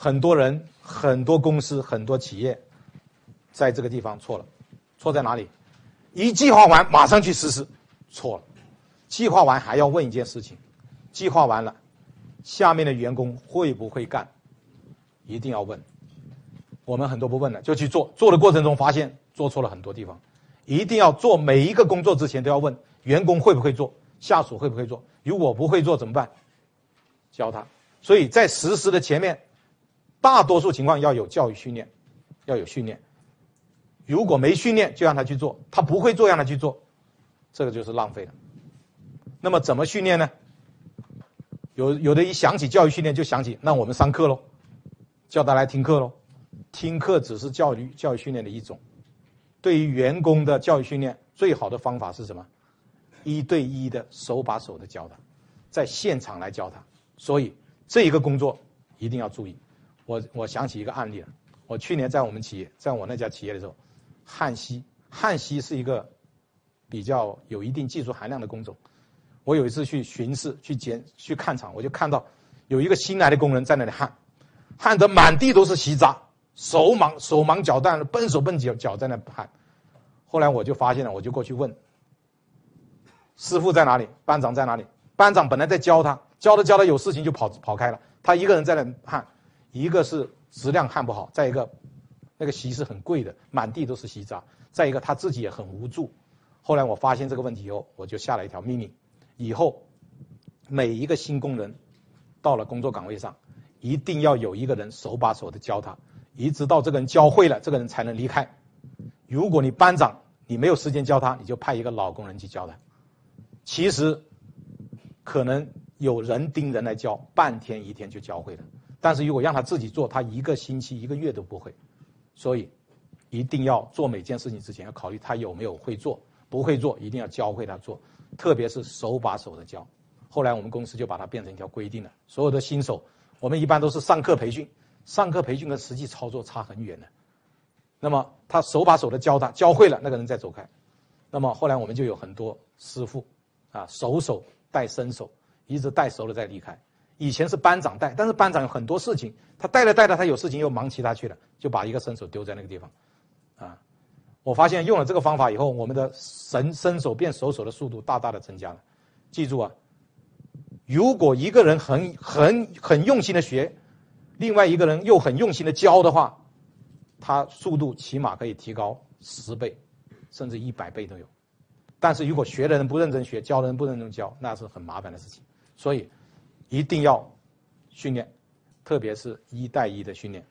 很多人、很多公司、很多企业，在这个地方错了，错在哪里？一计划完马上去实施，错了。计划完还要问一件事情：计划完了，下面的员工会不会干？一定要问。我们很多不问的就去做，做的过程中发现做错了很多地方。一定要做每一个工作之前都要问员工会不会做，下属会不会做。如果不会做怎么办？教他。所以在实施的前面，大多数情况要有教育训练，要有训练。如果没训练就让他去做，他不会做让他去做，这个就是浪费了。那么怎么训练呢？有有的一想起教育训练就想起，那我们上课喽，叫他来听课喽。听课只是教育教育训练的一种。对于员工的教育训练，最好的方法是什么？一对一的手把手的教他，在现场来教他。所以这一个工作一定要注意。我我想起一个案例。我去年在我们企业，在我那家企业的时候，焊锡，焊锡是一个比较有一定技术含量的工种。我有一次去巡视、去检、去看厂，我就看到有一个新来的工人在那里焊，焊得满地都是锡渣，手忙手忙脚乱，笨手笨脚脚在那焊。后来我就发现了，我就过去问师傅在哪里，班长在哪里？班长本来在教他，教着教着有事情就跑跑开了，他一个人在那焊，一个是质量焊不好，再一个那个锡是很贵的，满地都是锡渣，再一个他自己也很无助。后来我发现这个问题以后，我就下了一条命令。以后每一个新工人到了工作岗位上，一定要有一个人手把手的教他，一直到这个人教会了，这个人才能离开。如果你班长你没有时间教他，你就派一个老工人去教他。其实可能有人盯人来教，半天一天就教会了。但是如果让他自己做，他一个星期一个月都不会。所以一定要做每件事情之前要考虑他有没有会做，不会做一定要教会他做。特别是手把手的教，后来我们公司就把它变成一条规定了。所有的新手，我们一般都是上课培训，上课培训跟实际操作差很远的。那么他手把手的教他，教会了那个人再走开。那么后来我们就有很多师傅，啊，手手带身手，一直带熟了再离开。以前是班长带，但是班长有很多事情，他带着带着他有事情又忙其他去了，就把一个身手丢在那个地方，啊。我发现用了这个方法以后，我们的神伸手变手手的速度大大的增加了。记住啊，如果一个人很很很用心的学，另外一个人又很用心的教的话，他速度起码可以提高十倍，甚至一百倍都有。但是如果学的人不认真学，教的人不认真教，那是很麻烦的事情。所以一定要训练，特别是一带一的训练。